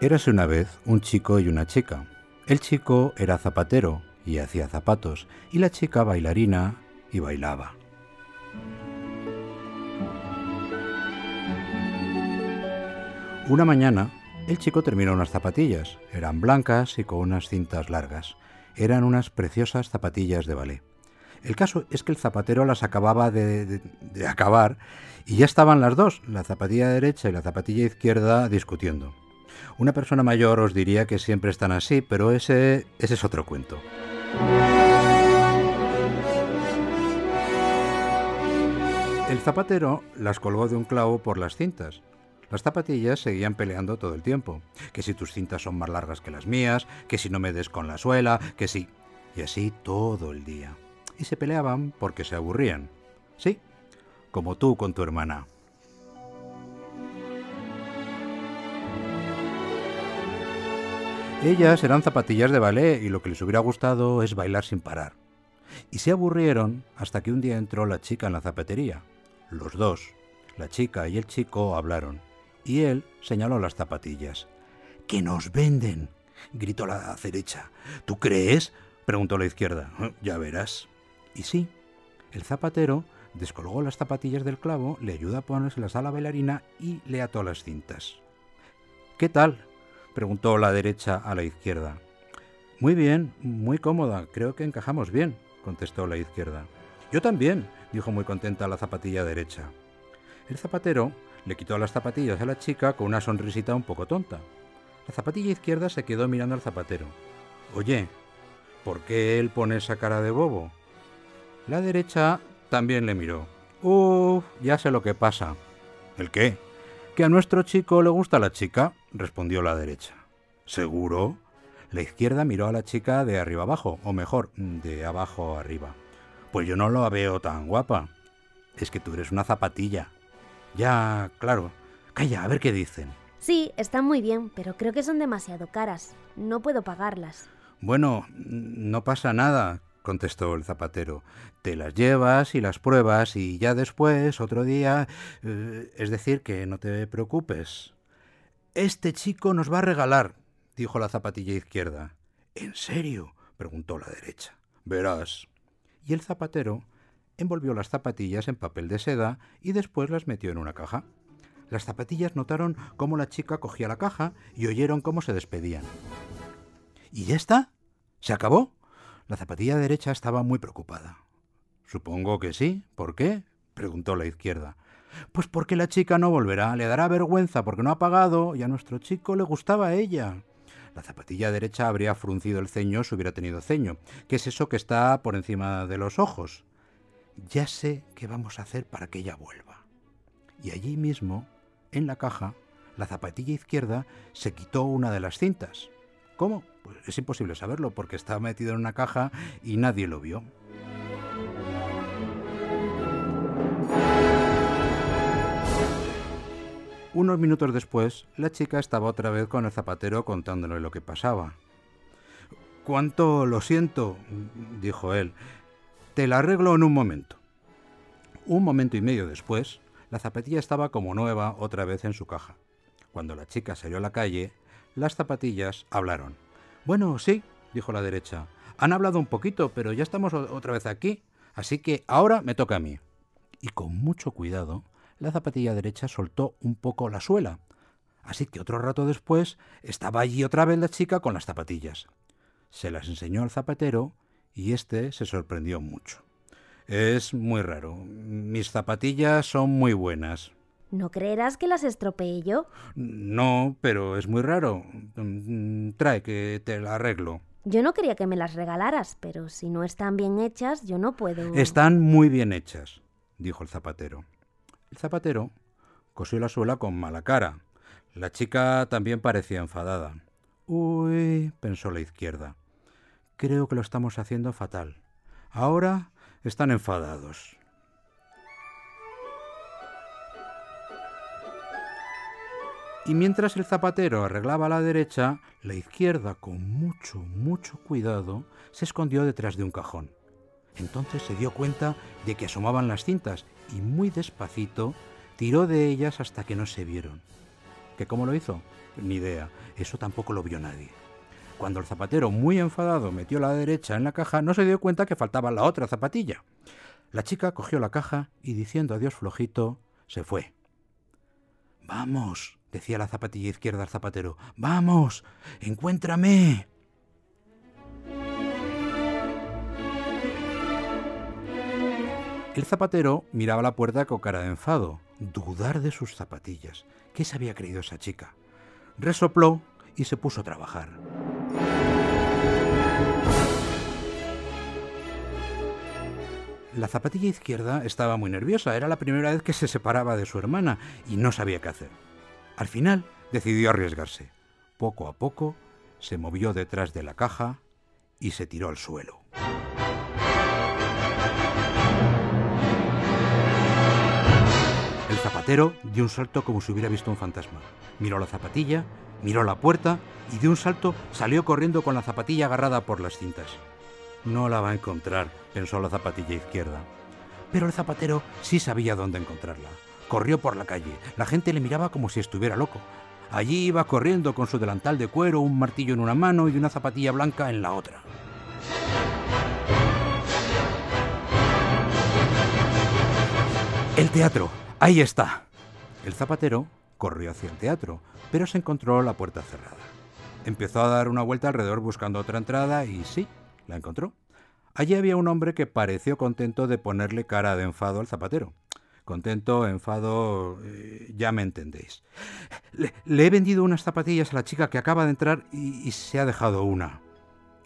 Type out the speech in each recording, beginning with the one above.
Érase una vez un chico y una chica. El chico era zapatero y hacía zapatos, y la chica bailarina y bailaba. Una mañana, el chico terminó unas zapatillas. Eran blancas y con unas cintas largas. Eran unas preciosas zapatillas de ballet. El caso es que el zapatero las acababa de, de, acabar y ya estaban las dos, la zapatilla derecha y la zapatilla izquierda, discutiendo. Una persona mayor os diría que siempre están así, pero ese, es otro cuento. El zapatero las colgó de un clavo por las cintas. Las zapatillas seguían peleando todo el tiempo. Que si tus cintas son más largas que las mías, que si no me des con la suela, que si... Y así todo el día. Y se peleaban porque se aburrían. Sí, como tú con tu hermana. Ellas eran zapatillas de ballet y lo que les hubiera gustado es bailar sin parar. Y se aburrieron hasta que un día entró la chica en la zapatería. Los dos, la chica y el chico, hablaron. Y él señaló las zapatillas. ¡Que nos venden! gritó la derecha. ¿Tú crees? preguntó la izquierda. Ya verás. Y sí, el zapatero descolgó las zapatillas del clavo, le ayudó a ponérselas a la bailarina y le ató las cintas. ¿Qué tal? Preguntó la derecha a la izquierda. Muy bien, muy cómoda, creo que encajamos bien, contestó la izquierda. Yo también, dijo muy contenta la zapatilla derecha. El zapatero le quitó las zapatillas a la chica con una sonrisita un poco tonta. La zapatilla izquierda se quedó mirando al zapatero. Oye, ¿por qué él pone esa cara de bobo? La derecha también le miró. Uf, ya sé lo que pasa. ¿El qué? Que a nuestro chico le gusta la chica, respondió la derecha. ¿Seguro? La izquierda miró a la chica de arriba abajo, o mejor, de abajo arriba. Pues yo no la veo tan guapa. Es que tú eres una zapatilla. Ya, claro. Calla, a ver qué dicen. Sí, están muy bien, pero creo que son demasiado caras. No puedo pagarlas. Bueno, no pasa nada contestó el zapatero. Te las llevas y las pruebas y ya después, otro día... Eh, es decir, que no te preocupes. Este chico nos va a regalar, dijo la zapatilla izquierda. ¿En serio? preguntó la derecha. Verás. Y el zapatero envolvió las zapatillas en papel de seda y después las metió en una caja. Las zapatillas notaron cómo la chica cogía la caja y oyeron cómo se despedían. ¿Y ya está? ¿Se acabó? La zapatilla derecha estaba muy preocupada. Supongo que sí. ¿Por qué? preguntó la izquierda. Pues porque la chica no volverá, le dará vergüenza porque no ha pagado y a nuestro chico le gustaba a ella. La zapatilla derecha habría fruncido el ceño si hubiera tenido ceño. ¿Qué es eso que está por encima de los ojos? Ya sé qué vamos a hacer para que ella vuelva. Y allí mismo, en la caja, la zapatilla izquierda se quitó una de las cintas. ¿Cómo? Pues es imposible saberlo porque estaba metido en una caja y nadie lo vio. Unos minutos después, la chica estaba otra vez con el zapatero contándole lo que pasaba. Cuánto lo siento, dijo él. Te la arreglo en un momento. Un momento y medio después, la zapatilla estaba como nueva otra vez en su caja. Cuando la chica salió a la calle, las zapatillas hablaron. Bueno, sí, dijo la derecha. Han hablado un poquito, pero ya estamos otra vez aquí. Así que ahora me toca a mí. Y con mucho cuidado, la zapatilla derecha soltó un poco la suela. Así que otro rato después estaba allí otra vez la chica con las zapatillas. Se las enseñó al zapatero y éste se sorprendió mucho. Es muy raro. Mis zapatillas son muy buenas, ¿No creerás que las estropeé yo? No, pero es muy raro. Trae, que te la arreglo. Yo no quería que me las regalaras, pero si no están bien hechas, yo no puedo. Están muy bien hechas, dijo el zapatero. El zapatero cosió la suela con mala cara. La chica también parecía enfadada. Uy, pensó la izquierda. Creo que lo estamos haciendo fatal. Ahora están enfadados. Y mientras el zapatero arreglaba la derecha, la izquierda, con mucho, mucho cuidado, se escondió detrás de un cajón. Entonces se dio cuenta de que asomaban las cintas y muy despacito tiró de ellas hasta que no se vieron. ¿Que cómo lo hizo? Ni idea. Eso tampoco lo vio nadie. Cuando el zapatero, muy enfadado, metió la derecha en la caja, no se dio cuenta que faltaba la otra zapatilla. La chica cogió la caja y, diciendo adiós flojito, se fue. Vamos, decía la zapatilla izquierda al zapatero. Vamos, encuéntrame. El zapatero miraba la puerta con cara de enfado, dudar de sus zapatillas. ¿Qué se había creído esa chica? Resopló y se puso a trabajar. La zapatilla izquierda estaba muy nerviosa, era la primera vez que se separaba de su hermana y no sabía qué hacer. Al final decidió arriesgarse. Poco a poco se movió detrás de la caja y se tiró al suelo. Zapatero dio un salto como si hubiera visto un fantasma. Miró la zapatilla, miró la puerta y de un salto salió corriendo con la zapatilla agarrada por las cintas. No la va a encontrar, pensó la zapatilla izquierda. Pero el zapatero sí sabía dónde encontrarla. Corrió por la calle. La gente le miraba como si estuviera loco. Allí iba corriendo con su delantal de cuero, un martillo en una mano y una zapatilla blanca en la otra. El teatro, Ahí está. El zapatero corrió hacia el teatro, pero se encontró la puerta cerrada. Empezó a dar una vuelta alrededor buscando otra entrada y sí, la encontró. Allí había un hombre que pareció contento de ponerle cara de enfado al zapatero. Contento, enfado, eh, ya me entendéis. Le, he vendido unas zapatillas a la chica que acaba de entrar y se ha dejado una.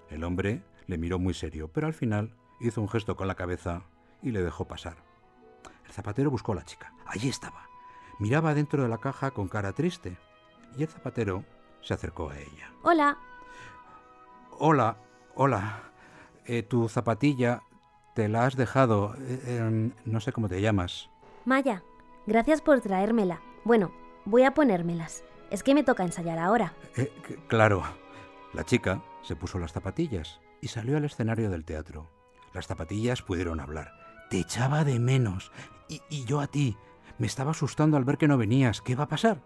El hombre le miró muy serio, pero al final hizo un gesto con la cabeza y le dejó pasar. El zapatero buscó a la chica. Allí estaba. Miraba dentro de la caja con cara triste. Y el zapatero se acercó a ella. Hola. Hola, hola. Eh, tu zapatilla te la has dejado. Eh, no sé cómo te llamas. Maya, gracias por traérmela. Bueno, voy a ponérmelas. Es que me toca ensayar ahora. Eh, claro. La chica se puso las zapatillas y salió al escenario del teatro. Las zapatillas pudieron hablar. Te echaba de menos. Y, yo a ti. Me estaba asustando al ver que no venías. ¿Qué va a pasar?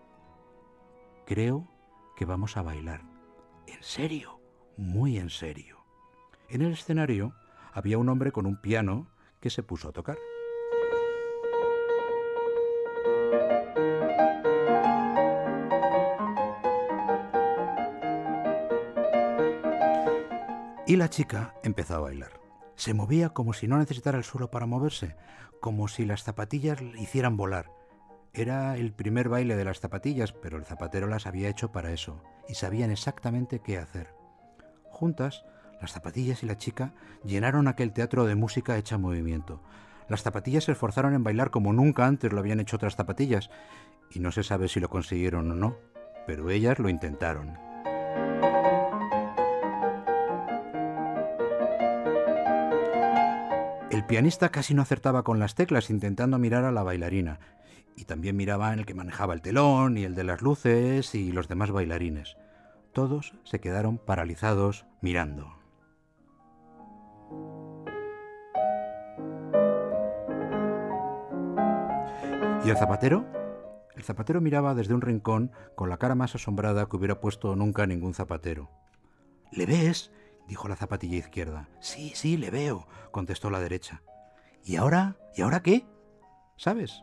Creo que vamos a bailar. ¿En serio? Muy en serio. En el escenario había un hombre con un piano que se puso a tocar. Y la chica empezó a bailar. Se movía como si no necesitara el suelo para moverse, como si las zapatillas le hicieran volar. Era el primer baile de las zapatillas, pero el zapatero las había hecho para eso, y sabían exactamente qué hacer. Juntas, las zapatillas y la chica llenaron aquel teatro de música hecha movimiento. Las zapatillas se esforzaron en bailar como nunca antes lo habían hecho otras zapatillas, y no se sabe si lo consiguieron o no, pero ellas lo intentaron. El pianista casi no acertaba con las teclas intentando mirar a la bailarina, y también miraba el que manejaba el telón y el de las luces y los demás bailarines. Todos se quedaron paralizados mirando. ¿Y el zapatero? El zapatero miraba desde un rincón con la cara más asombrada que hubiera puesto nunca ningún zapatero. ¿Le ves? Dijo la zapatilla izquierda. Sí, sí, le veo, contestó la derecha. ¿Y ahora? ¿Y ahora qué? ¿Sabes?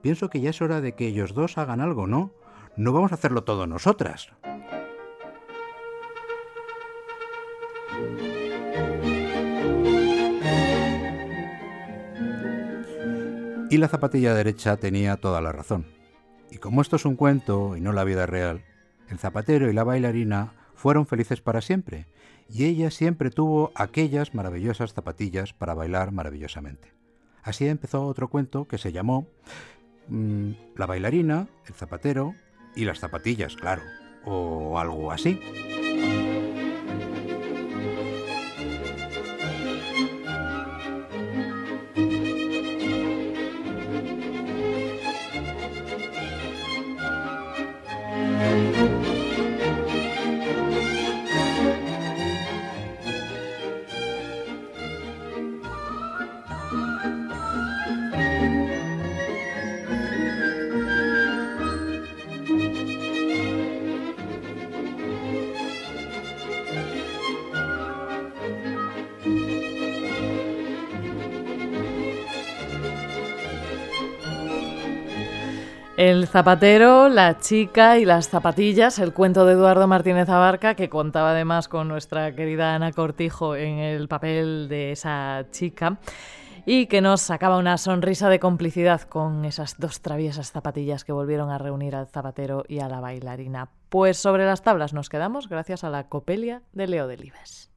Pienso que ya es hora de que ellos dos hagan algo, ¿no? No vamos a hacerlo todo nosotras. Y la zapatilla derecha tenía toda la razón. Y como esto es un cuento y no la vida real, el zapatero y la bailarina fueron felices para siempre, y ella siempre tuvo aquellas maravillosas zapatillas para bailar maravillosamente. Así empezó otro cuento que se llamó mm, La bailarina, el zapatero y las zapatillas, claro, o algo así. El zapatero, la chica y las zapatillas, el cuento de Eduardo Martínez Abarca, que contaba además con nuestra querida Ana Cortijo en el papel de esa chica y que nos sacaba una sonrisa de complicidad con esas dos traviesas zapatillas que volvieron a reunir al zapatero y a la bailarina. Pues sobre las tablas nos quedamos gracias a la copelia de Leo Delibes.